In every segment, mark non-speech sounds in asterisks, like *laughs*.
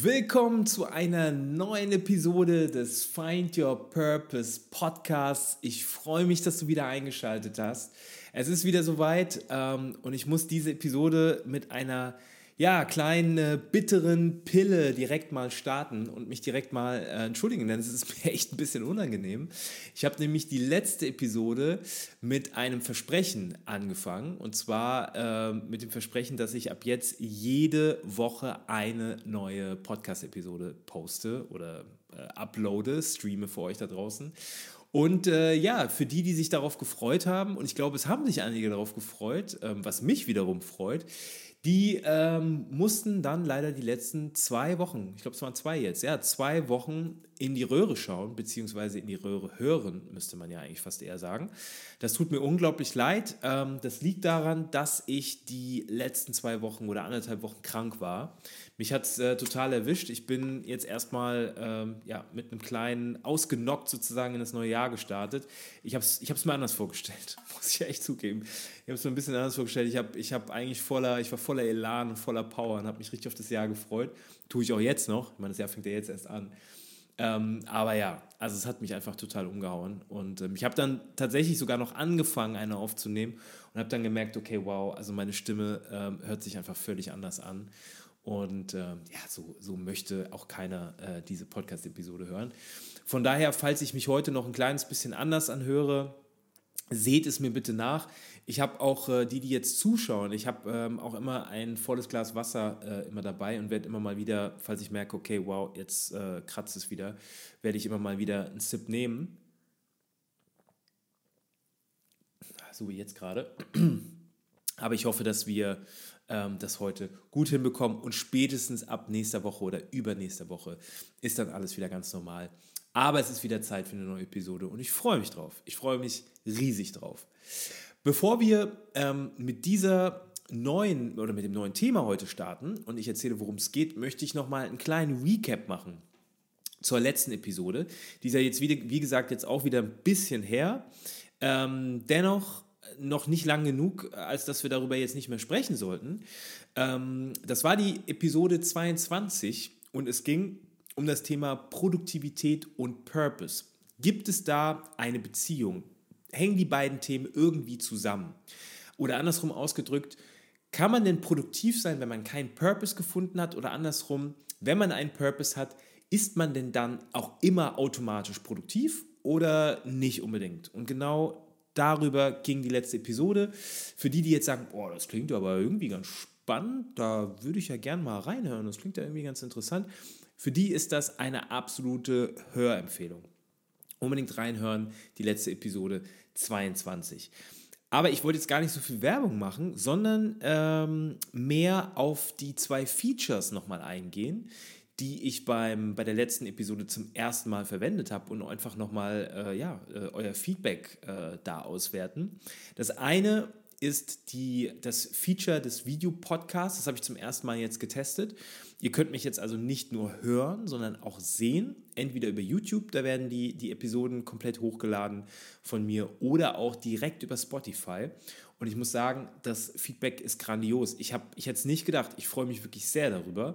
Willkommen zu einer neuen Episode des Find Your Purpose Podcasts. Ich freue mich, dass du wieder eingeschaltet hast. Es ist wieder soweit ähm, und ich muss diese Episode mit einer ja, kleinen äh, bitteren Pille direkt mal starten und mich direkt mal äh, entschuldigen, denn es ist *laughs* mir echt ein bisschen unangenehm. Ich habe nämlich die letzte Episode mit einem Versprechen angefangen und zwar äh, mit dem Versprechen, dass ich ab jetzt jede Woche eine neue Podcast-Episode poste oder äh, uploade, streame für euch da draußen. Und äh, ja, für die, die sich darauf gefreut haben, und ich glaube, es haben sich einige darauf gefreut, ähm, was mich wiederum freut, die ähm, mussten dann leider die letzten zwei Wochen, ich glaube es waren zwei jetzt, ja, zwei Wochen in die Röhre schauen, beziehungsweise in die Röhre hören, müsste man ja eigentlich fast eher sagen. Das tut mir unglaublich leid. Ähm, das liegt daran, dass ich die letzten zwei Wochen oder anderthalb Wochen krank war. Mich hat es äh, total erwischt. Ich bin jetzt erstmal ähm, ja, mit einem kleinen ausgenockt sozusagen in das neue Jahr gestartet. Ich habe es ich mir anders vorgestellt, *laughs* muss ich echt zugeben. Ich habe es mir ein bisschen anders vorgestellt. Ich, hab, ich, hab eigentlich voller, ich war voller Elan und voller Power und habe mich richtig auf das Jahr gefreut. Tue ich auch jetzt noch. Ich meine, das Jahr fängt ja jetzt erst an. Ähm, aber ja, also es hat mich einfach total umgehauen. Und ähm, ich habe dann tatsächlich sogar noch angefangen, eine aufzunehmen und habe dann gemerkt, okay, wow, also meine Stimme ähm, hört sich einfach völlig anders an. Und ähm, ja, so, so möchte auch keiner äh, diese Podcast-Episode hören. Von daher, falls ich mich heute noch ein kleines bisschen anders anhöre, seht es mir bitte nach. Ich habe auch äh, die, die jetzt zuschauen, ich habe ähm, auch immer ein volles Glas Wasser äh, immer dabei und werde immer mal wieder, falls ich merke, okay, wow, jetzt äh, kratzt es wieder, werde ich immer mal wieder einen Sip nehmen. So wie jetzt gerade. *clears throat* Aber ich hoffe, dass wir ähm, das heute gut hinbekommen und spätestens ab nächster Woche oder übernächster Woche ist dann alles wieder ganz normal. Aber es ist wieder Zeit für eine neue Episode und ich freue mich drauf. Ich freue mich riesig drauf. Bevor wir ähm, mit dieser neuen oder mit dem neuen Thema heute starten und ich erzähle, worum es geht, möchte ich nochmal einen kleinen Recap machen zur letzten Episode. Die ist ja jetzt, wieder, wie gesagt, jetzt auch wieder ein bisschen her. Ähm, dennoch noch nicht lang genug, als dass wir darüber jetzt nicht mehr sprechen sollten. Ähm, das war die Episode 22 und es ging um das Thema Produktivität und Purpose. Gibt es da eine Beziehung? Hängen die beiden Themen irgendwie zusammen? Oder andersrum ausgedrückt, kann man denn produktiv sein, wenn man keinen Purpose gefunden hat? Oder andersrum, wenn man einen Purpose hat, ist man denn dann auch immer automatisch produktiv oder nicht unbedingt? Und genau darüber ging die letzte Episode. Für die, die jetzt sagen, boah, das klingt aber irgendwie ganz spannend, da würde ich ja gern mal reinhören, das klingt ja irgendwie ganz interessant. Für die ist das eine absolute Hörempfehlung. Unbedingt reinhören, die letzte Episode 22. Aber ich wollte jetzt gar nicht so viel Werbung machen, sondern ähm, mehr auf die zwei Features nochmal eingehen, die ich beim, bei der letzten Episode zum ersten Mal verwendet habe und einfach nochmal äh, ja, äh, euer Feedback äh, da auswerten. Das eine ist die, das Feature des Videopodcasts. Das habe ich zum ersten Mal jetzt getestet. Ihr könnt mich jetzt also nicht nur hören, sondern auch sehen. Entweder über YouTube, da werden die, die Episoden komplett hochgeladen von mir, oder auch direkt über Spotify. Und ich muss sagen, das Feedback ist grandios. Ich, hab, ich hätte es nicht gedacht. Ich freue mich wirklich sehr darüber,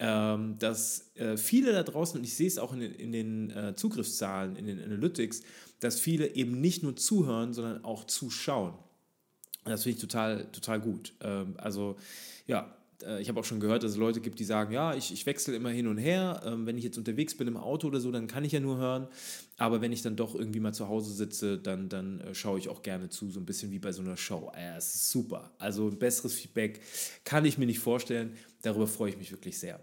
ähm, dass äh, viele da draußen, und ich sehe es auch in, in den äh, Zugriffszahlen, in den Analytics, dass viele eben nicht nur zuhören, sondern auch zuschauen. Das finde ich total, total gut. Ähm, also ja, äh, ich habe auch schon gehört, dass es Leute gibt, die sagen, ja, ich, ich wechsle immer hin und her. Ähm, wenn ich jetzt unterwegs bin im Auto oder so, dann kann ich ja nur hören. Aber wenn ich dann doch irgendwie mal zu Hause sitze, dann, dann äh, schaue ich auch gerne zu, so ein bisschen wie bei so einer Show. Ja, es ist super. Also ein besseres Feedback kann ich mir nicht vorstellen. Darüber freue ich mich wirklich sehr.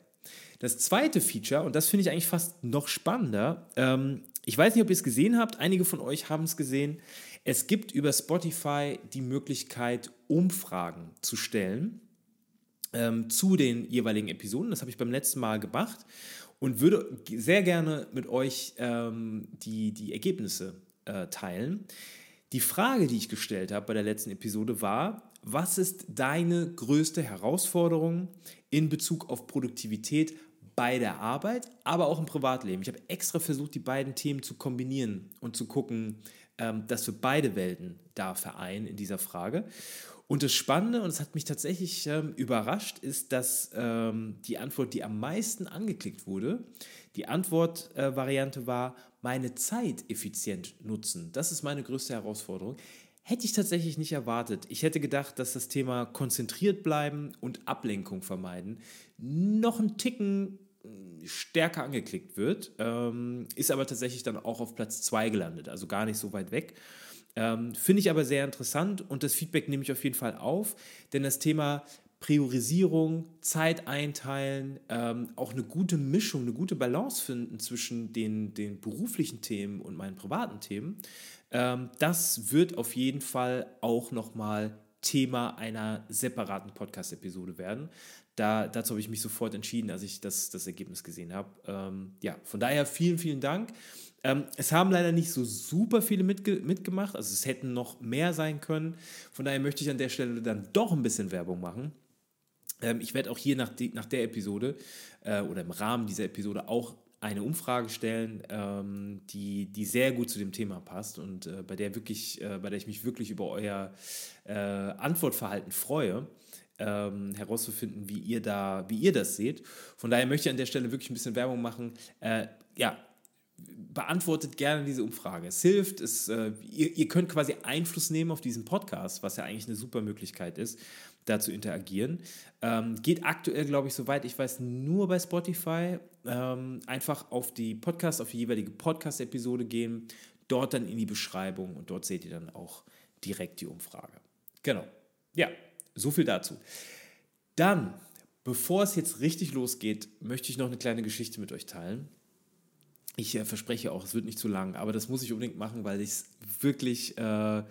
Das zweite Feature, und das finde ich eigentlich fast noch spannender, ähm, ich weiß nicht, ob ihr es gesehen habt, einige von euch haben es gesehen. Es gibt über Spotify die Möglichkeit, Umfragen zu stellen ähm, zu den jeweiligen Episoden. Das habe ich beim letzten Mal gemacht und würde sehr gerne mit euch ähm, die, die Ergebnisse äh, teilen. Die Frage, die ich gestellt habe bei der letzten Episode war, was ist deine größte Herausforderung in Bezug auf Produktivität bei der Arbeit, aber auch im Privatleben? Ich habe extra versucht, die beiden Themen zu kombinieren und zu gucken, dass wir beide Welten da vereinen in dieser Frage. Und das Spannende, und es hat mich tatsächlich ähm, überrascht, ist, dass ähm, die Antwort, die am meisten angeklickt wurde, die Antwortvariante äh, war, meine Zeit effizient nutzen. Das ist meine größte Herausforderung. Hätte ich tatsächlich nicht erwartet. Ich hätte gedacht, dass das Thema konzentriert bleiben und Ablenkung vermeiden noch einen Ticken stärker angeklickt wird. Ähm, ist aber tatsächlich dann auch auf Platz 2 gelandet, also gar nicht so weit weg. Ähm, Finde ich aber sehr interessant und das Feedback nehme ich auf jeden Fall auf, denn das Thema Priorisierung, Zeit einteilen, ähm, auch eine gute Mischung, eine gute Balance finden zwischen den, den beruflichen Themen und meinen privaten Themen, ähm, das wird auf jeden Fall auch nochmal Thema einer separaten Podcast-Episode werden da, dazu habe ich mich sofort entschieden, als ich das, das Ergebnis gesehen habe. Ähm, ja, von daher vielen, vielen Dank. Ähm, es haben leider nicht so super viele mitge mitgemacht, also es hätten noch mehr sein können. Von daher möchte ich an der Stelle dann doch ein bisschen Werbung machen. Ähm, ich werde auch hier nach, die, nach der Episode äh, oder im Rahmen dieser Episode auch eine Umfrage stellen, ähm, die, die sehr gut zu dem Thema passt und äh, bei der wirklich, äh, bei der ich mich wirklich über euer äh, Antwortverhalten freue ähm, herauszufinden, wie ihr da, wie ihr das seht. Von daher möchte ich an der Stelle wirklich ein bisschen Werbung machen. Äh, ja, beantwortet gerne diese Umfrage. Es hilft, es, äh, ihr, ihr, könnt quasi Einfluss nehmen auf diesen Podcast, was ja eigentlich eine super Möglichkeit ist, da zu interagieren. Ähm, geht aktuell, glaube ich, soweit ich weiß, nur bei Spotify. Ähm, einfach auf die Podcast, auf die jeweilige Podcast-Episode gehen, dort dann in die Beschreibung und dort seht ihr dann auch direkt die Umfrage. Genau. Ja, so viel dazu. Dann, bevor es jetzt richtig losgeht, möchte ich noch eine kleine Geschichte mit euch teilen. Ich äh, verspreche auch, es wird nicht zu lang, aber das muss ich unbedingt machen, weil ich es wirklich äh,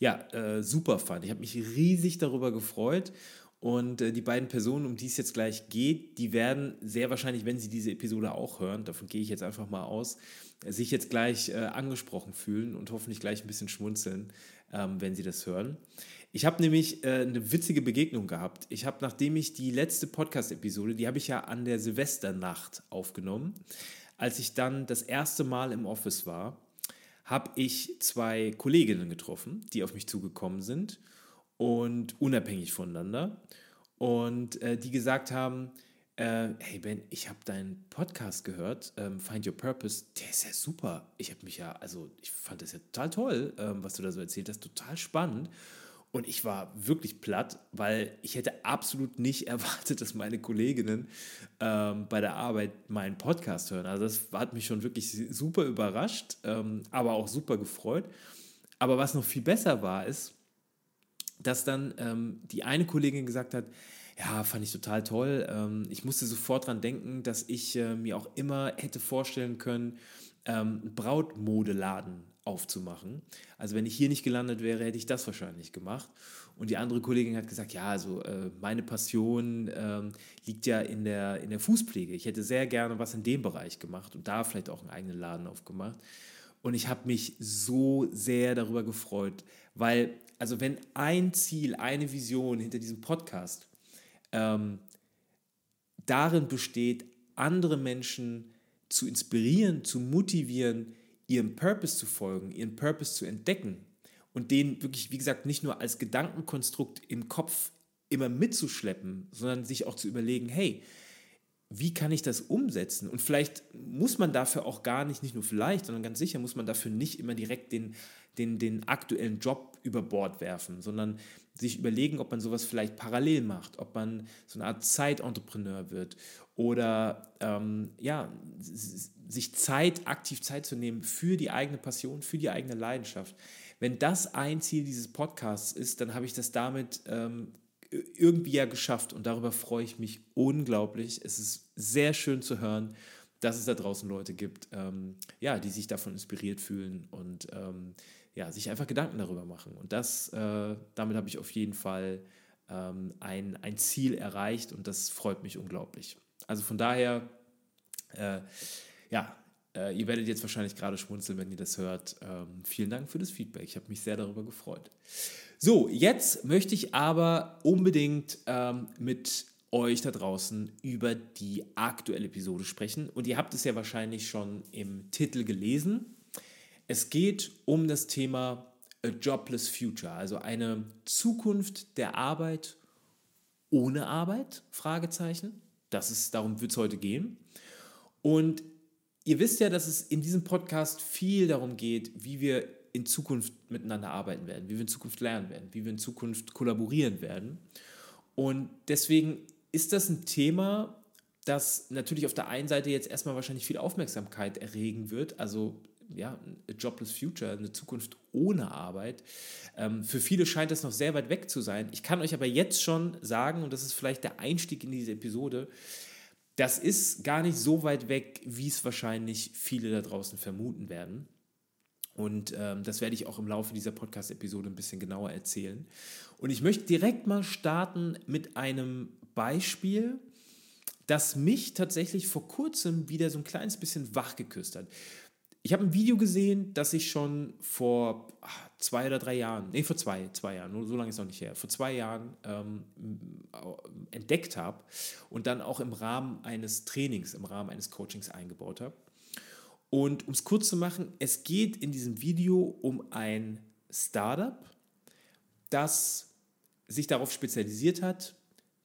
ja, äh, super fand. Ich habe mich riesig darüber gefreut und äh, die beiden Personen, um die es jetzt gleich geht, die werden sehr wahrscheinlich, wenn sie diese Episode auch hören, davon gehe ich jetzt einfach mal aus, sich jetzt gleich äh, angesprochen fühlen und hoffentlich gleich ein bisschen schmunzeln, ähm, wenn sie das hören. Ich habe nämlich äh, eine witzige Begegnung gehabt. Ich habe, nachdem ich die letzte Podcast-Episode, die habe ich ja an der Silvesternacht aufgenommen, als ich dann das erste Mal im Office war, habe ich zwei Kolleginnen getroffen, die auf mich zugekommen sind und unabhängig voneinander und äh, die gesagt haben, äh, hey Ben, ich habe deinen Podcast gehört, ähm, Find Your Purpose, der ist ja super. Ich habe mich ja, also ich fand das ja total toll, ähm, was du da so erzählt hast, total spannend. Und ich war wirklich platt, weil ich hätte absolut nicht *laughs* erwartet, dass meine Kolleginnen ähm, bei der Arbeit meinen Podcast hören. Also das hat mich schon wirklich super überrascht, ähm, aber auch super gefreut. Aber was noch viel besser war, ist, dass dann ähm, die eine Kollegin gesagt hat, ja, fand ich total toll. Ähm, ich musste sofort dran denken, dass ich äh, mir auch immer hätte vorstellen können, ähm, Brautmodeladen aufzumachen. Also wenn ich hier nicht gelandet wäre, hätte ich das wahrscheinlich gemacht. Und die andere Kollegin hat gesagt, ja, also äh, meine Passion ähm, liegt ja in der, in der Fußpflege. Ich hätte sehr gerne was in dem Bereich gemacht und da vielleicht auch einen eigenen Laden aufgemacht. Und ich habe mich so sehr darüber gefreut, weil, also wenn ein Ziel, eine Vision hinter diesem Podcast ähm, darin besteht, andere Menschen zu inspirieren, zu motivieren, ihrem Purpose zu folgen, ihren Purpose zu entdecken und den wirklich, wie gesagt, nicht nur als Gedankenkonstrukt im Kopf immer mitzuschleppen, sondern sich auch zu überlegen, hey, wie kann ich das umsetzen? Und vielleicht muss man dafür auch gar nicht, nicht nur vielleicht, sondern ganz sicher muss man dafür nicht immer direkt den, den, den aktuellen Job über Bord werfen, sondern sich überlegen, ob man sowas vielleicht parallel macht, ob man so eine Art Zeitentrepreneur wird oder ähm, ja, sich Zeit, aktiv Zeit zu nehmen für die eigene Passion, für die eigene Leidenschaft. Wenn das ein Ziel dieses Podcasts ist, dann habe ich das damit ähm, irgendwie ja geschafft und darüber freue ich mich unglaublich. Es ist sehr schön zu hören, dass es da draußen Leute gibt, ähm, ja, die sich davon inspiriert fühlen und ähm, ja, sich einfach Gedanken darüber machen. Und das, äh, damit habe ich auf jeden Fall ähm, ein, ein Ziel erreicht und das freut mich unglaublich. Also von daher, äh, ja, äh, ihr werdet jetzt wahrscheinlich gerade schmunzeln, wenn ihr das hört. Ähm, vielen Dank für das Feedback. Ich habe mich sehr darüber gefreut. So, jetzt möchte ich aber unbedingt ähm, mit euch da draußen über die aktuelle Episode sprechen. Und ihr habt es ja wahrscheinlich schon im Titel gelesen. Es geht um das Thema A Jobless Future, also eine Zukunft der Arbeit ohne Arbeit? Fragezeichen. Das ist, darum wird es heute gehen. Und ihr wisst ja, dass es in diesem Podcast viel darum geht, wie wir in Zukunft miteinander arbeiten werden, wie wir in Zukunft lernen werden, wie wir in Zukunft kollaborieren werden. Und deswegen ist das ein Thema, das natürlich auf der einen Seite jetzt erstmal wahrscheinlich viel Aufmerksamkeit erregen wird, also ja, a jobless future, eine Zukunft ohne Arbeit. Ähm, für viele scheint das noch sehr weit weg zu sein. Ich kann euch aber jetzt schon sagen, und das ist vielleicht der Einstieg in diese Episode, das ist gar nicht so weit weg, wie es wahrscheinlich viele da draußen vermuten werden. Und ähm, das werde ich auch im Laufe dieser Podcast-Episode ein bisschen genauer erzählen. Und ich möchte direkt mal starten mit einem Beispiel, das mich tatsächlich vor kurzem wieder so ein kleines bisschen wachgeküsst hat. Ich habe ein Video gesehen, das ich schon vor ach, zwei oder drei Jahren, nee, vor zwei, zwei Jahren, so lange ist noch nicht her, vor zwei Jahren ähm, entdeckt habe und dann auch im Rahmen eines Trainings, im Rahmen eines Coachings eingebaut habe. Und um es kurz zu machen, es geht in diesem Video um ein Startup, das sich darauf spezialisiert hat,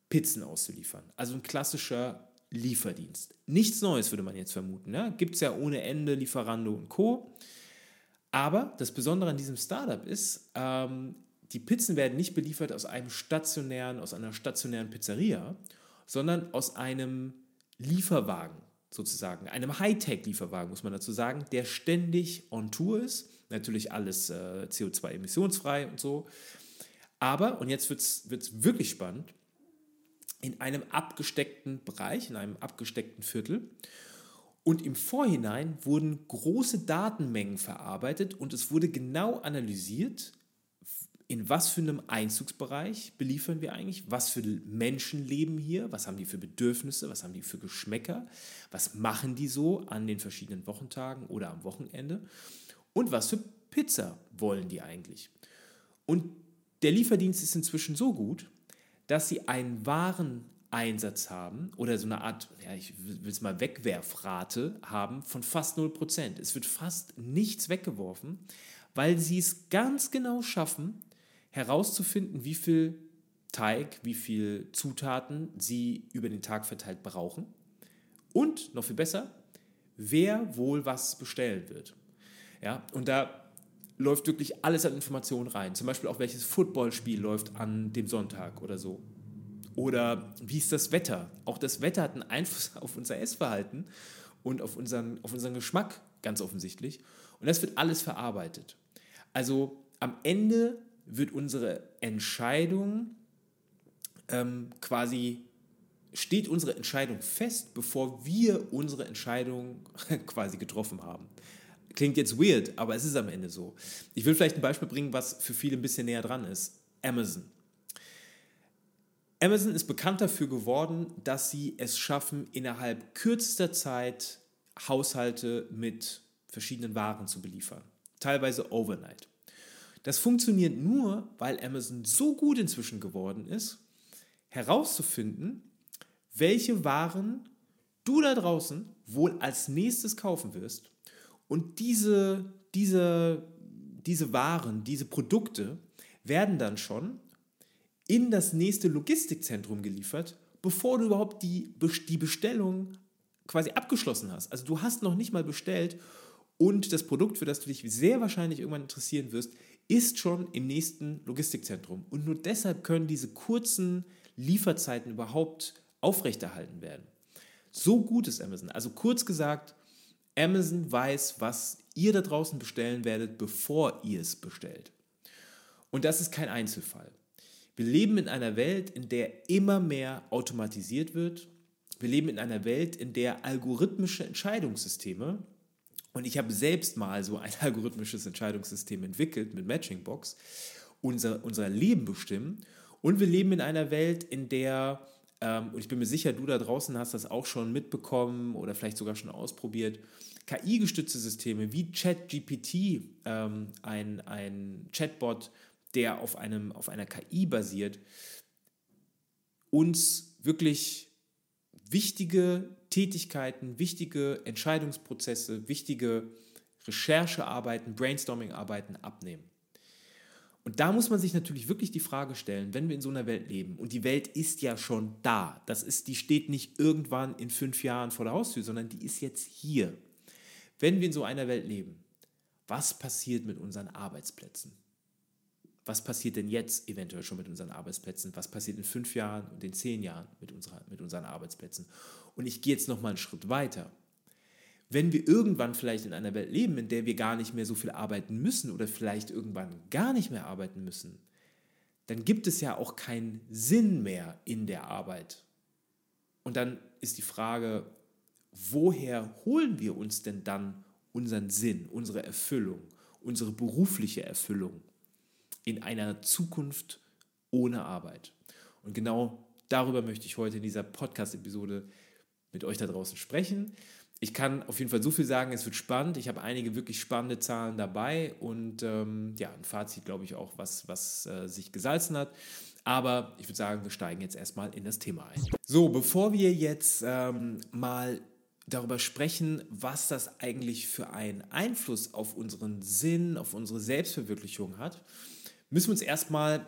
Pizzen auszuliefern. Also ein klassischer Lieferdienst. Nichts Neues würde man jetzt vermuten. Ne? Gibt es ja ohne Ende Lieferando und Co. Aber das Besondere an diesem Startup ist, ähm, die Pizzen werden nicht beliefert aus einem stationären, aus einer stationären Pizzeria, sondern aus einem Lieferwagen sozusagen, einem Hightech-Lieferwagen, muss man dazu sagen, der ständig on Tour ist. Natürlich alles äh, CO2-emissionsfrei und so. Aber, und jetzt wird es wirklich spannend, in einem abgesteckten Bereich, in einem abgesteckten Viertel. Und im Vorhinein wurden große Datenmengen verarbeitet und es wurde genau analysiert, in was für einem Einzugsbereich beliefern wir eigentlich, was für Menschen leben hier, was haben die für Bedürfnisse, was haben die für Geschmäcker, was machen die so an den verschiedenen Wochentagen oder am Wochenende und was für Pizza wollen die eigentlich. Und der Lieferdienst ist inzwischen so gut, dass sie einen Wareneinsatz haben oder so eine Art, ja, ich will es mal Wegwerfrate haben von fast 0%. Es wird fast nichts weggeworfen, weil sie es ganz genau schaffen, herauszufinden, wie viel Teig, wie viel Zutaten sie über den Tag verteilt brauchen. Und noch viel besser, wer wohl was bestellen wird. Ja, und da läuft wirklich alles an Informationen rein. Zum Beispiel auch welches Footballspiel läuft an dem Sonntag oder so. Oder wie ist das Wetter? Auch das Wetter hat einen Einfluss *laughs* auf unser Essverhalten und auf unseren, auf unseren Geschmack, ganz offensichtlich. Und das wird alles verarbeitet. Also am Ende wird unsere Entscheidung ähm, quasi, steht unsere Entscheidung fest, bevor wir unsere Entscheidung *laughs* quasi getroffen haben. Klingt jetzt weird, aber es ist am Ende so. Ich will vielleicht ein Beispiel bringen, was für viele ein bisschen näher dran ist. Amazon. Amazon ist bekannt dafür geworden, dass sie es schaffen, innerhalb kürzester Zeit Haushalte mit verschiedenen Waren zu beliefern. Teilweise overnight. Das funktioniert nur, weil Amazon so gut inzwischen geworden ist, herauszufinden, welche Waren du da draußen wohl als nächstes kaufen wirst und diese, diese, diese Waren, diese Produkte werden dann schon in das nächste Logistikzentrum geliefert, bevor du überhaupt die, die Bestellung quasi abgeschlossen hast. Also du hast noch nicht mal bestellt und das Produkt, für das du dich sehr wahrscheinlich irgendwann interessieren wirst, ist schon im nächsten Logistikzentrum. Und nur deshalb können diese kurzen Lieferzeiten überhaupt aufrechterhalten werden. So gut ist Amazon. Also kurz gesagt, Amazon weiß, was ihr da draußen bestellen werdet, bevor ihr es bestellt. Und das ist kein Einzelfall. Wir leben in einer Welt, in der immer mehr automatisiert wird. Wir leben in einer Welt, in der algorithmische Entscheidungssysteme, und ich habe selbst mal so ein *laughs* algorithmisches Entscheidungssystem entwickelt mit Matchingbox, unser, unser Leben bestimmen. Und wir leben in einer Welt, in der und ich bin mir sicher, du da draußen hast das auch schon mitbekommen oder vielleicht sogar schon ausprobiert, KI-gestützte Systeme wie ChatGPT, ähm, ein, ein Chatbot, der auf, einem, auf einer KI basiert, uns wirklich wichtige Tätigkeiten, wichtige Entscheidungsprozesse, wichtige Recherchearbeiten, Brainstorming-Arbeiten abnehmen. Und da muss man sich natürlich wirklich die Frage stellen, wenn wir in so einer Welt leben und die Welt ist ja schon da, das ist, die steht nicht irgendwann in fünf Jahren vor der Haustür, sondern die ist jetzt hier. Wenn wir in so einer Welt leben, was passiert mit unseren Arbeitsplätzen? Was passiert denn jetzt eventuell schon mit unseren Arbeitsplätzen? Was passiert in fünf Jahren und in zehn Jahren mit, unserer, mit unseren Arbeitsplätzen? Und ich gehe jetzt noch mal einen Schritt weiter wenn wir irgendwann vielleicht in einer Welt leben, in der wir gar nicht mehr so viel arbeiten müssen oder vielleicht irgendwann gar nicht mehr arbeiten müssen, dann gibt es ja auch keinen Sinn mehr in der Arbeit. Und dann ist die Frage, woher holen wir uns denn dann unseren Sinn, unsere Erfüllung, unsere berufliche Erfüllung in einer Zukunft ohne Arbeit? Und genau darüber möchte ich heute in dieser Podcast-Episode mit euch da draußen sprechen ich kann auf jeden Fall so viel sagen, es wird spannend. Ich habe einige wirklich spannende Zahlen dabei und ähm, ja, ein Fazit, glaube ich, auch, was, was äh, sich gesalzen hat. Aber ich würde sagen, wir steigen jetzt erstmal in das Thema ein. So, bevor wir jetzt ähm, mal darüber sprechen, was das eigentlich für einen Einfluss auf unseren Sinn, auf unsere Selbstverwirklichung hat, müssen wir uns erstmal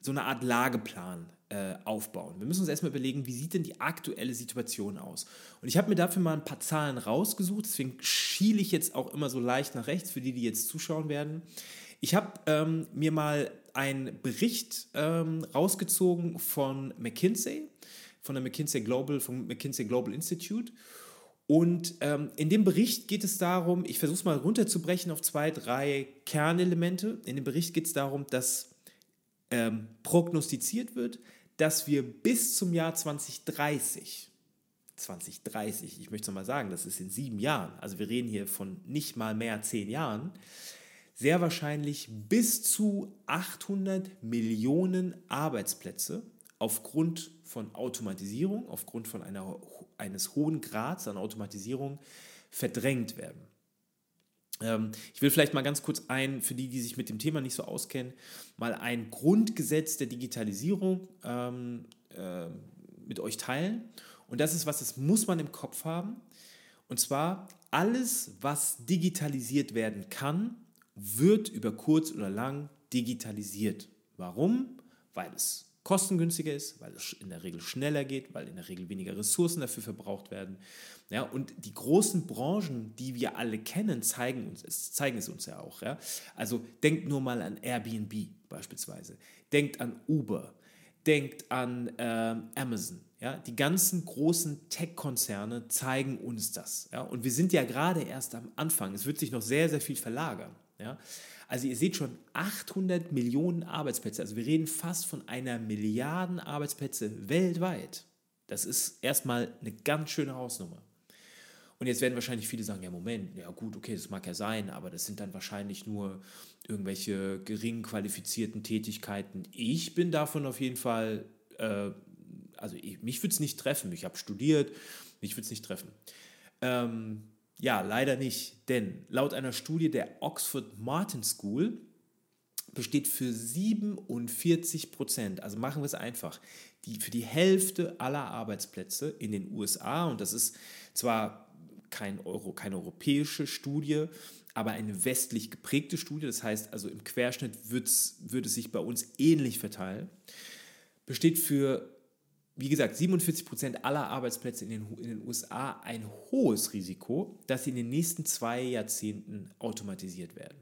so eine Art Lageplan äh, aufbauen. Wir müssen uns erstmal überlegen, wie sieht denn die aktuelle Situation aus? Und ich habe mir dafür mal ein paar Zahlen rausgesucht, deswegen schiele ich jetzt auch immer so leicht nach rechts für die, die jetzt zuschauen werden. Ich habe ähm, mir mal einen Bericht ähm, rausgezogen von McKinsey, von der McKinsey Global, vom McKinsey Global Institute. Und ähm, in dem Bericht geht es darum, ich versuche es mal runterzubrechen auf zwei, drei Kernelemente. In dem Bericht geht es darum, dass ähm, prognostiziert wird, dass wir bis zum Jahr 2030, 2030, ich möchte es nochmal sagen, das ist in sieben Jahren, also wir reden hier von nicht mal mehr zehn Jahren, sehr wahrscheinlich bis zu 800 Millionen Arbeitsplätze aufgrund von Automatisierung, aufgrund von einer, eines hohen Grads an Automatisierung verdrängt werden. Ähm, ich will vielleicht mal ganz kurz ein, für die, die sich mit dem Thema nicht so auskennen, mal ein Grundgesetz der Digitalisierung ähm, äh, mit euch teilen. Und das ist was, das muss man im Kopf haben. Und zwar, alles, was digitalisiert werden kann, wird über kurz oder lang digitalisiert. Warum? Weil es kostengünstiger ist, weil es in der Regel schneller geht, weil in der Regel weniger Ressourcen dafür verbraucht werden. Ja, und die großen Branchen, die wir alle kennen, zeigen, uns, zeigen es uns ja auch. Ja? Also denkt nur mal an Airbnb beispielsweise, denkt an Uber, denkt an äh, Amazon. Ja? Die ganzen großen Tech-Konzerne zeigen uns das. Ja? Und wir sind ja gerade erst am Anfang. Es wird sich noch sehr, sehr viel verlagern. Ja? Also ihr seht schon 800 Millionen Arbeitsplätze. Also wir reden fast von einer Milliarden Arbeitsplätze weltweit. Das ist erstmal eine ganz schöne Hausnummer. Und jetzt werden wahrscheinlich viele sagen, ja Moment, ja gut, okay, das mag ja sein, aber das sind dann wahrscheinlich nur irgendwelche gering qualifizierten Tätigkeiten. Ich bin davon auf jeden Fall, äh, also ich, mich würde es nicht treffen. Ich habe studiert, mich würde es nicht treffen. Ähm, ja, leider nicht, denn laut einer Studie der Oxford Martin School besteht für 47 Prozent, also machen wir es einfach, die, für die Hälfte aller Arbeitsplätze in den USA, und das ist zwar kein Euro, keine europäische Studie, aber eine westlich geprägte Studie, das heißt also im Querschnitt wird es sich bei uns ähnlich verteilen, besteht für wie gesagt, 47 Prozent aller Arbeitsplätze in den, in den USA ein hohes Risiko, dass sie in den nächsten zwei Jahrzehnten automatisiert werden.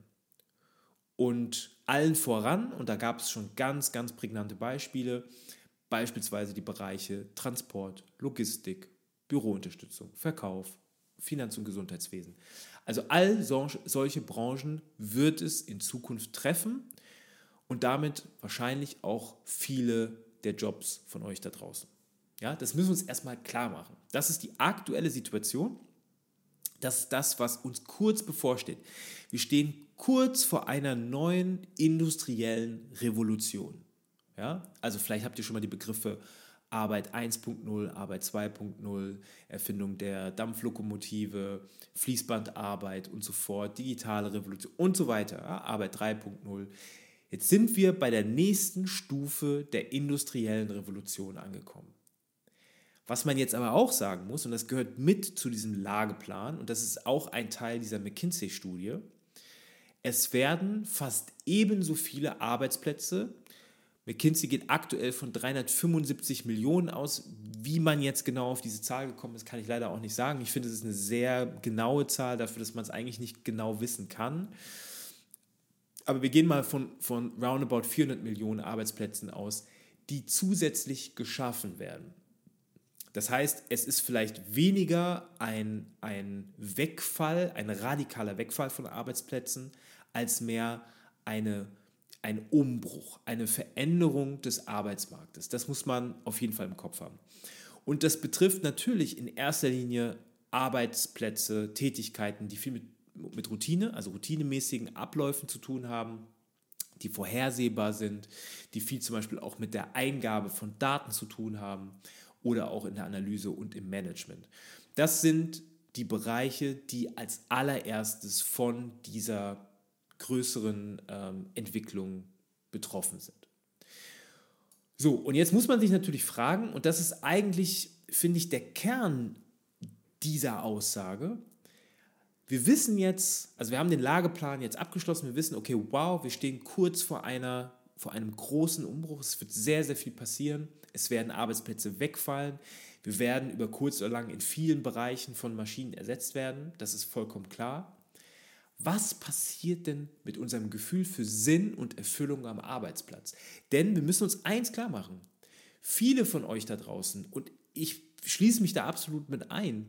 Und allen voran, und da gab es schon ganz, ganz prägnante Beispiele, beispielsweise die Bereiche Transport, Logistik, Bürounterstützung, Verkauf, Finanz- und Gesundheitswesen. Also all solche Branchen wird es in Zukunft treffen und damit wahrscheinlich auch viele der Jobs von euch da draußen. Ja, das müssen wir uns erstmal klar machen. Das ist die aktuelle Situation. Das ist das, was uns kurz bevorsteht. Wir stehen kurz vor einer neuen industriellen Revolution. Ja, also vielleicht habt ihr schon mal die Begriffe Arbeit 1.0, Arbeit 2.0, Erfindung der Dampflokomotive, Fließbandarbeit und so fort, digitale Revolution und so weiter, ja, Arbeit 3.0. Jetzt sind wir bei der nächsten Stufe der industriellen Revolution angekommen. Was man jetzt aber auch sagen muss, und das gehört mit zu diesem Lageplan, und das ist auch ein Teil dieser McKinsey-Studie, es werden fast ebenso viele Arbeitsplätze McKinsey geht aktuell von 375 Millionen aus. Wie man jetzt genau auf diese Zahl gekommen ist, kann ich leider auch nicht sagen. Ich finde, es ist eine sehr genaue Zahl dafür, dass man es eigentlich nicht genau wissen kann. Aber wir gehen mal von, von roundabout 400 Millionen Arbeitsplätzen aus, die zusätzlich geschaffen werden. Das heißt, es ist vielleicht weniger ein, ein Wegfall, ein radikaler Wegfall von Arbeitsplätzen, als mehr eine ein Umbruch, eine Veränderung des Arbeitsmarktes. Das muss man auf jeden Fall im Kopf haben. Und das betrifft natürlich in erster Linie Arbeitsplätze, Tätigkeiten, die viel mit, mit Routine, also routinemäßigen Abläufen zu tun haben, die vorhersehbar sind, die viel zum Beispiel auch mit der Eingabe von Daten zu tun haben oder auch in der Analyse und im Management. Das sind die Bereiche, die als allererstes von dieser größeren ähm, Entwicklungen betroffen sind. So, und jetzt muss man sich natürlich fragen, und das ist eigentlich, finde ich, der Kern dieser Aussage. Wir wissen jetzt, also wir haben den Lageplan jetzt abgeschlossen, wir wissen, okay, wow, wir stehen kurz vor, einer, vor einem großen Umbruch, es wird sehr, sehr viel passieren, es werden Arbeitsplätze wegfallen, wir werden über kurz oder lang in vielen Bereichen von Maschinen ersetzt werden, das ist vollkommen klar. Was passiert denn mit unserem Gefühl für Sinn und Erfüllung am Arbeitsplatz? Denn wir müssen uns eins klar machen. Viele von euch da draußen, und ich schließe mich da absolut mit ein,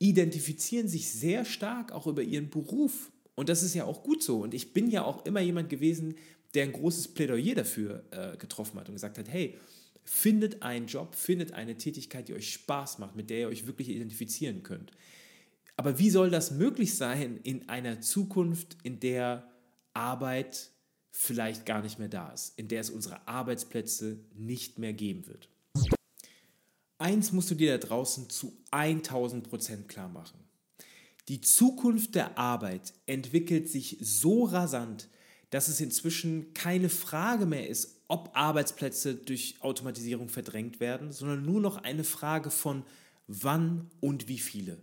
identifizieren sich sehr stark auch über ihren Beruf. Und das ist ja auch gut so. Und ich bin ja auch immer jemand gewesen, der ein großes Plädoyer dafür äh, getroffen hat und gesagt hat, hey, findet einen Job, findet eine Tätigkeit, die euch Spaß macht, mit der ihr euch wirklich identifizieren könnt. Aber wie soll das möglich sein in einer Zukunft, in der Arbeit vielleicht gar nicht mehr da ist, in der es unsere Arbeitsplätze nicht mehr geben wird? Eins musst du dir da draußen zu 1000 Prozent klar machen. Die Zukunft der Arbeit entwickelt sich so rasant, dass es inzwischen keine Frage mehr ist, ob Arbeitsplätze durch Automatisierung verdrängt werden, sondern nur noch eine Frage von wann und wie viele.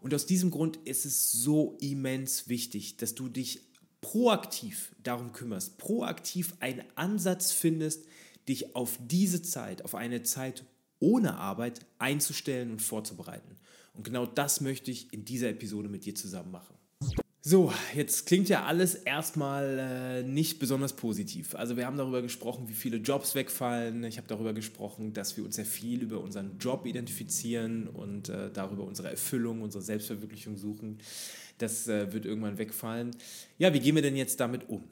Und aus diesem Grund ist es so immens wichtig, dass du dich proaktiv darum kümmerst, proaktiv einen Ansatz findest, dich auf diese Zeit, auf eine Zeit ohne Arbeit einzustellen und vorzubereiten. Und genau das möchte ich in dieser Episode mit dir zusammen machen. So, jetzt klingt ja alles erstmal äh, nicht besonders positiv. Also wir haben darüber gesprochen, wie viele Jobs wegfallen. Ich habe darüber gesprochen, dass wir uns sehr viel über unseren Job identifizieren und äh, darüber unsere Erfüllung, unsere Selbstverwirklichung suchen. Das äh, wird irgendwann wegfallen. Ja, wie gehen wir denn jetzt damit um?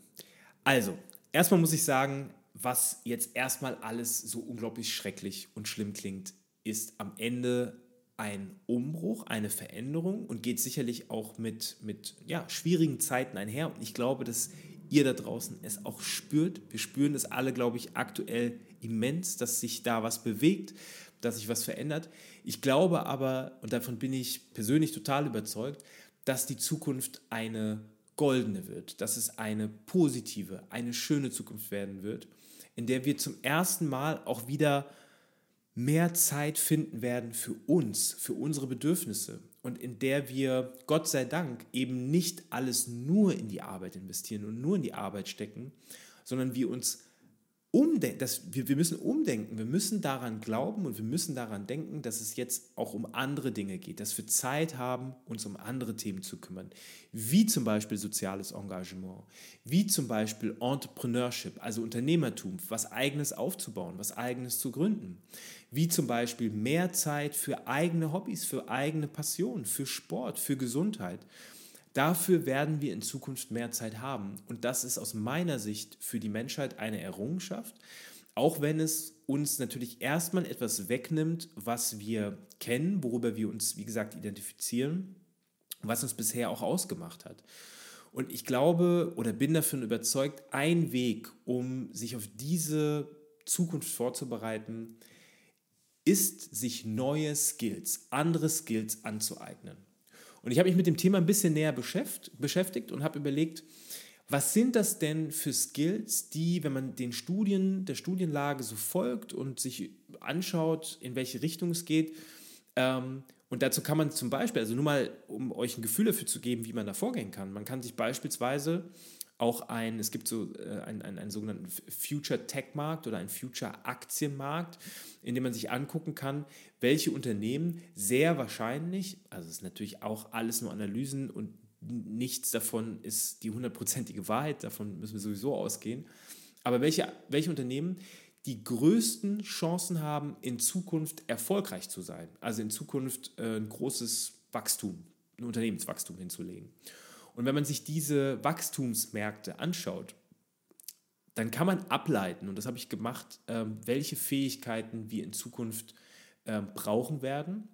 Also, erstmal muss ich sagen, was jetzt erstmal alles so unglaublich schrecklich und schlimm klingt, ist am Ende ein Umbruch, eine Veränderung und geht sicherlich auch mit, mit ja, schwierigen Zeiten einher. Und ich glaube, dass ihr da draußen es auch spürt. Wir spüren es alle, glaube ich, aktuell immens, dass sich da was bewegt, dass sich was verändert. Ich glaube aber, und davon bin ich persönlich total überzeugt, dass die Zukunft eine goldene wird, dass es eine positive, eine schöne Zukunft werden wird, in der wir zum ersten Mal auch wieder mehr Zeit finden werden für uns, für unsere Bedürfnisse und in der wir, Gott sei Dank, eben nicht alles nur in die Arbeit investieren und nur in die Arbeit stecken, sondern wir uns umdenken, dass wir, wir müssen umdenken, wir müssen daran glauben und wir müssen daran denken, dass es jetzt auch um andere Dinge geht, dass wir Zeit haben, uns um andere Themen zu kümmern, wie zum Beispiel soziales Engagement, wie zum Beispiel Entrepreneurship, also Unternehmertum, was eigenes aufzubauen, was eigenes zu gründen, wie zum Beispiel mehr Zeit für eigene Hobbys, für eigene Passionen, für Sport, für Gesundheit. Dafür werden wir in Zukunft mehr Zeit haben. Und das ist aus meiner Sicht für die Menschheit eine Errungenschaft, auch wenn es uns natürlich erstmal etwas wegnimmt, was wir kennen, worüber wir uns, wie gesagt, identifizieren, was uns bisher auch ausgemacht hat. Und ich glaube oder bin davon überzeugt, ein Weg, um sich auf diese Zukunft vorzubereiten, ist, sich neue Skills, andere Skills anzueignen. Und ich habe mich mit dem Thema ein bisschen näher beschäftigt und habe überlegt, Was sind das denn für Skills, die, wenn man den Studien, der Studienlage so folgt und sich anschaut, in welche Richtung es geht, ähm, und dazu kann man zum Beispiel, also nur mal, um euch ein Gefühl dafür zu geben, wie man da vorgehen kann, man kann sich beispielsweise auch ein, es gibt so äh, einen, einen, einen sogenannten Future Tech Markt oder einen Future Aktienmarkt, in dem man sich angucken kann, welche Unternehmen sehr wahrscheinlich, also es ist natürlich auch alles nur Analysen und nichts davon ist die hundertprozentige Wahrheit, davon müssen wir sowieso ausgehen, aber welche, welche Unternehmen die größten Chancen haben, in Zukunft erfolgreich zu sein. Also in Zukunft äh, ein großes Wachstum, ein Unternehmenswachstum hinzulegen. Und wenn man sich diese Wachstumsmärkte anschaut, dann kann man ableiten, und das habe ich gemacht, ähm, welche Fähigkeiten wir in Zukunft ähm, brauchen werden.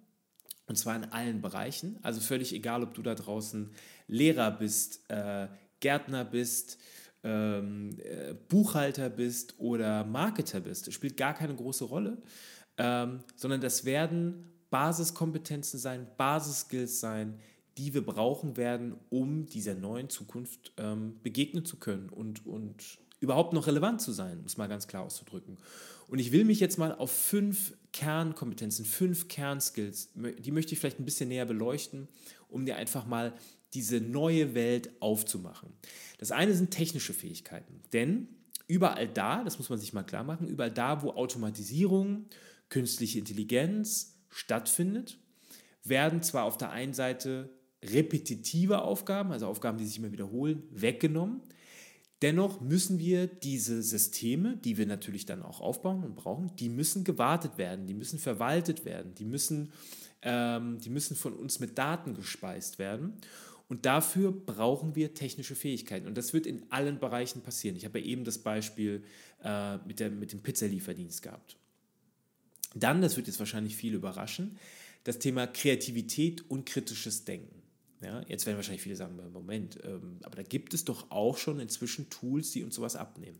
Und zwar in allen Bereichen. Also völlig egal, ob du da draußen Lehrer bist, äh, Gärtner bist, ähm, äh, Buchhalter bist oder Marketer bist. Das spielt gar keine große Rolle, sondern das werden Basiskompetenzen sein, Basisskills sein, die wir brauchen werden, um dieser neuen Zukunft ähm, begegnen zu können und, und überhaupt noch relevant zu sein, um es mal ganz klar auszudrücken. Und ich will mich jetzt mal auf fünf Kernkompetenzen, fünf Kernskills, die möchte ich vielleicht ein bisschen näher beleuchten, um dir einfach mal diese neue Welt aufzumachen. Das eine sind technische Fähigkeiten, denn überall da, das muss man sich mal klar machen, überall da, wo Automatisierung, künstliche Intelligenz stattfindet, werden zwar auf der einen Seite repetitive Aufgaben, also Aufgaben, die sich immer wiederholen, weggenommen. Dennoch müssen wir diese Systeme, die wir natürlich dann auch aufbauen und brauchen, die müssen gewartet werden, die müssen verwaltet werden, die müssen, ähm, die müssen von uns mit Daten gespeist werden. Und dafür brauchen wir technische Fähigkeiten. Und das wird in allen Bereichen passieren. Ich habe ja eben das Beispiel äh, mit, der, mit dem Pizzalieferdienst gehabt. Dann, das wird jetzt wahrscheinlich viele überraschen, das Thema Kreativität und kritisches Denken. Ja, jetzt werden wahrscheinlich viele sagen, Moment, ähm, aber da gibt es doch auch schon inzwischen Tools, die uns sowas abnehmen.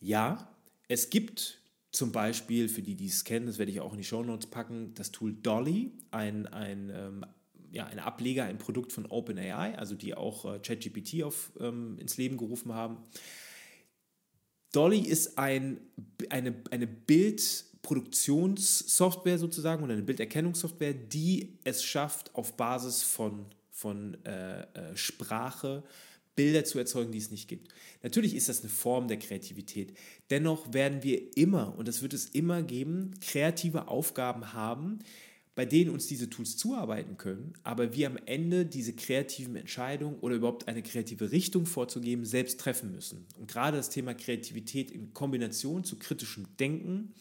Ja, es gibt zum Beispiel, für die, die es kennen, das werde ich auch in die Show Notes packen, das Tool Dolly, ein, ein ähm, ja, ein Ableger, ein Produkt von OpenAI, also die auch äh, ChatGPT ähm, ins Leben gerufen haben. Dolly ist ein, eine, eine Bildproduktionssoftware sozusagen oder eine Bilderkennungssoftware, die es schafft, auf Basis von, von äh, äh, Sprache Bilder zu erzeugen, die es nicht gibt. Natürlich ist das eine Form der Kreativität. Dennoch werden wir immer, und das wird es immer geben, kreative Aufgaben haben, bei denen uns diese Tools zuarbeiten können, aber wir am Ende diese kreativen Entscheidungen oder überhaupt eine kreative Richtung vorzugeben, selbst treffen müssen. Und gerade das Thema Kreativität in Kombination zu kritischem Denken,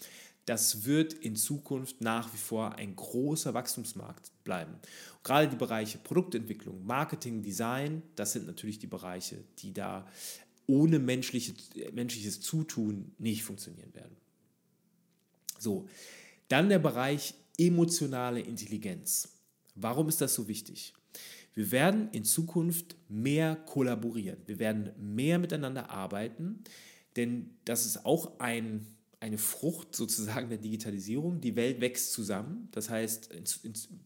das wird in Zukunft nach wie vor ein großer Wachstumsmarkt bleiben. Gerade die Bereiche Produktentwicklung, Marketing, Design, das sind natürlich die Bereiche, die da ohne menschliche, menschliches Zutun nicht funktionieren werden. So, dann der Bereich emotionale Intelligenz. Warum ist das so wichtig? Wir werden in Zukunft mehr kollaborieren. Wir werden mehr miteinander arbeiten, denn das ist auch ein, eine Frucht sozusagen der Digitalisierung. Die Welt wächst zusammen. Das heißt,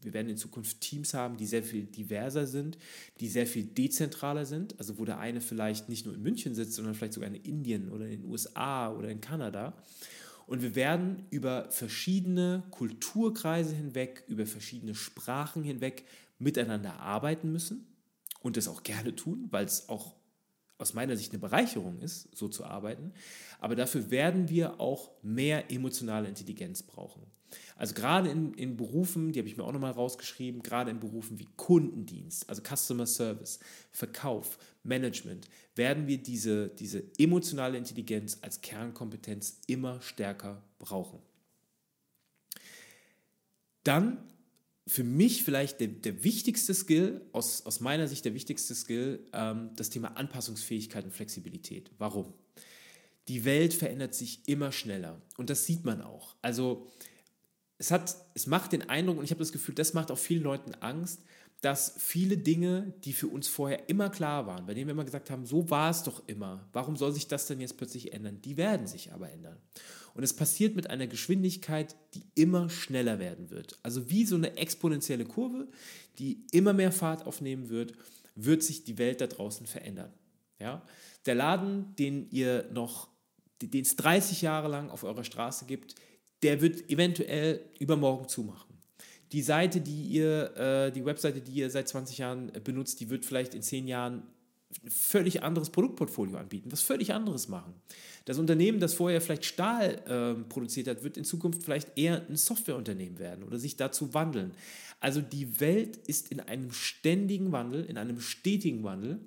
wir werden in Zukunft Teams haben, die sehr viel diverser sind, die sehr viel dezentraler sind. Also wo der eine vielleicht nicht nur in München sitzt, sondern vielleicht sogar in Indien oder in den USA oder in Kanada. Und wir werden über verschiedene Kulturkreise hinweg, über verschiedene Sprachen hinweg miteinander arbeiten müssen und das auch gerne tun, weil es auch aus meiner Sicht eine Bereicherung ist, so zu arbeiten. Aber dafür werden wir auch mehr emotionale Intelligenz brauchen. Also gerade in, in Berufen, die habe ich mir auch nochmal rausgeschrieben, gerade in Berufen wie Kundendienst, also Customer Service, Verkauf, Management, werden wir diese, diese emotionale Intelligenz als Kernkompetenz immer stärker brauchen. Dann für mich vielleicht der, der wichtigste Skill, aus, aus meiner Sicht der wichtigste Skill, ähm, das Thema Anpassungsfähigkeit und Flexibilität. Warum? Die Welt verändert sich immer schneller und das sieht man auch. Also es, hat, es macht den Eindruck, und ich habe das Gefühl, das macht auch vielen Leuten Angst, dass viele Dinge, die für uns vorher immer klar waren, bei denen wir immer gesagt haben, so war es doch immer, warum soll sich das denn jetzt plötzlich ändern? Die werden sich aber ändern. Und es passiert mit einer Geschwindigkeit, die immer schneller werden wird. Also wie so eine exponentielle Kurve, die immer mehr Fahrt aufnehmen wird, wird sich die Welt da draußen verändern. Ja? Der Laden, den ihr noch, den es 30 Jahre lang auf eurer Straße gibt, der wird eventuell übermorgen zumachen. Die Seite, die ihr, äh, die Webseite, die ihr seit 20 Jahren benutzt, die wird vielleicht in 10 Jahren ein völlig anderes Produktportfolio anbieten, was völlig anderes machen. Das Unternehmen, das vorher vielleicht Stahl äh, produziert hat, wird in Zukunft vielleicht eher ein Softwareunternehmen werden oder sich dazu wandeln. Also die Welt ist in einem ständigen Wandel, in einem stetigen Wandel.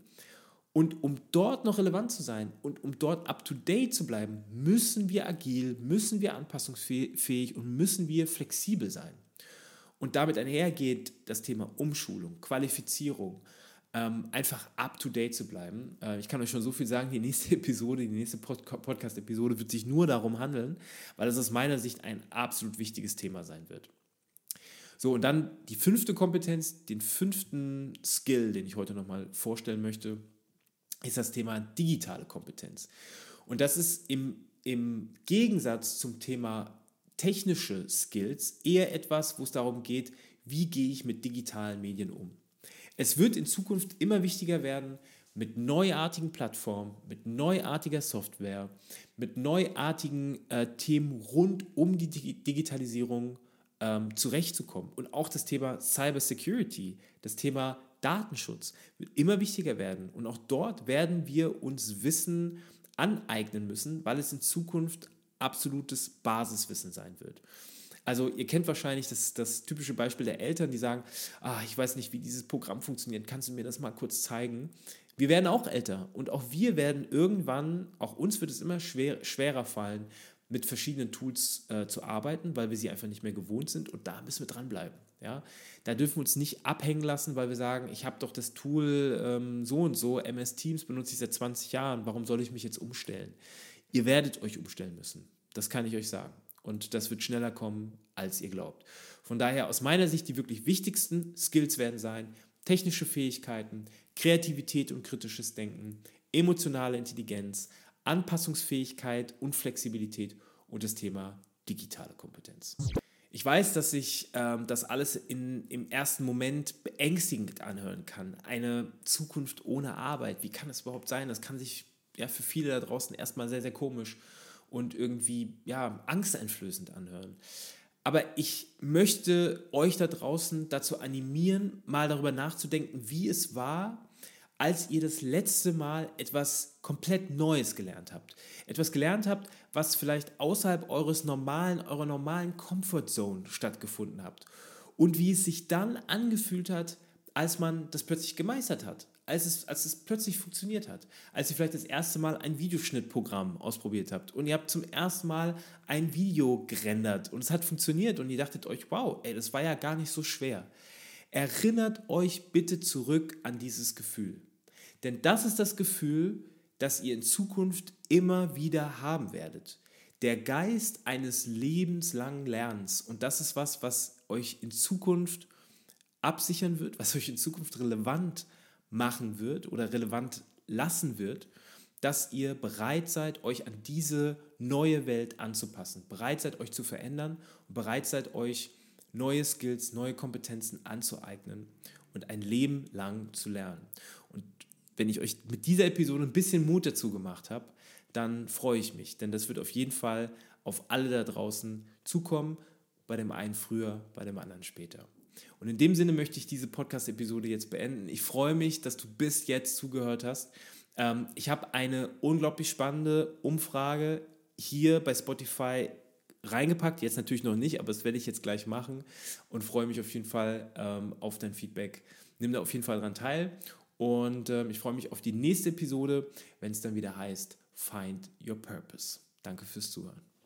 Und um dort noch relevant zu sein und um dort up-to-date zu bleiben, müssen wir agil, müssen wir anpassungsfähig und müssen wir flexibel sein. Und damit einhergeht das Thema Umschulung, Qualifizierung, ähm, einfach up-to-date zu bleiben. Äh, ich kann euch schon so viel sagen, die nächste *laughs* Episode, die nächste Pod Podcast-Episode wird sich nur darum handeln, weil es aus meiner Sicht ein absolut wichtiges Thema sein wird. So, und dann die fünfte Kompetenz, den fünften Skill, den ich heute nochmal vorstellen möchte, ist das Thema digitale Kompetenz. Und das ist im, im Gegensatz zum Thema technische Skills eher etwas, wo es darum geht, wie gehe ich mit digitalen Medien um. Es wird in Zukunft immer wichtiger werden, mit neuartigen Plattformen, mit neuartiger Software, mit neuartigen äh, Themen rund um die Digitalisierung ähm, zurechtzukommen. Und auch das Thema Cybersecurity, das Thema Datenschutz wird immer wichtiger werden. Und auch dort werden wir uns Wissen aneignen müssen, weil es in Zukunft absolutes Basiswissen sein wird. Also ihr kennt wahrscheinlich das, das typische Beispiel der Eltern, die sagen, ah, ich weiß nicht, wie dieses Programm funktioniert, kannst du mir das mal kurz zeigen? Wir werden auch älter und auch wir werden irgendwann, auch uns wird es immer schwer, schwerer fallen, mit verschiedenen Tools äh, zu arbeiten, weil wir sie einfach nicht mehr gewohnt sind und da müssen wir dranbleiben. Ja? Da dürfen wir uns nicht abhängen lassen, weil wir sagen, ich habe doch das Tool ähm, so und so, MS Teams benutze ich seit 20 Jahren, warum soll ich mich jetzt umstellen? Ihr werdet euch umstellen müssen, das kann ich euch sagen. Und das wird schneller kommen, als ihr glaubt. Von daher aus meiner Sicht die wirklich wichtigsten Skills werden sein, technische Fähigkeiten, Kreativität und kritisches Denken, emotionale Intelligenz, Anpassungsfähigkeit und Flexibilität und das Thema digitale Kompetenz. Ich weiß, dass sich ähm, das alles in, im ersten Moment beängstigend anhören kann. Eine Zukunft ohne Arbeit, wie kann das überhaupt sein? Das kann sich ja für viele da draußen erstmal sehr, sehr komisch und irgendwie ja, angsteinflößend anhören. Aber ich möchte euch da draußen dazu animieren, mal darüber nachzudenken, wie es war, als ihr das letzte Mal etwas komplett Neues gelernt habt. Etwas gelernt habt, was vielleicht außerhalb eures normalen, eurer normalen Comfort Zone stattgefunden habt. Und wie es sich dann angefühlt hat, als man das plötzlich gemeistert hat als es, als es plötzlich funktioniert hat. Als ihr vielleicht das erste Mal ein Videoschnittprogramm ausprobiert habt und ihr habt zum ersten Mal ein Video gerendert und es hat funktioniert und ihr dachtet euch, wow, ey, das war ja gar nicht so schwer. Erinnert euch bitte zurück an dieses Gefühl. Denn das ist das Gefühl, das ihr in Zukunft immer wieder haben werdet. Der Geist eines lebenslangen Lernens. Und das ist was, was euch in Zukunft absichern wird, was euch in Zukunft relevant wird machen wird oder relevant lassen wird, dass ihr bereit seid, euch an diese neue Welt anzupassen, bereit seid, euch zu verändern und bereit seid, euch neue Skills, neue Kompetenzen anzueignen und ein Leben lang zu lernen. Und wenn ich euch mit dieser Episode ein bisschen Mut dazu gemacht habe, dann freue ich mich, denn das wird auf jeden Fall auf alle da draußen zukommen, bei dem einen früher, bei dem anderen später. Und in dem Sinne möchte ich diese Podcast-Episode jetzt beenden. Ich freue mich, dass du bis jetzt zugehört hast. Ähm, ich habe eine unglaublich spannende Umfrage hier bei Spotify reingepackt. Jetzt natürlich noch nicht, aber das werde ich jetzt gleich machen und freue mich auf jeden Fall ähm, auf dein Feedback. Nimm da auf jeden Fall dran teil. Und ähm, ich freue mich auf die nächste Episode, wenn es dann wieder heißt Find Your Purpose. Danke fürs Zuhören.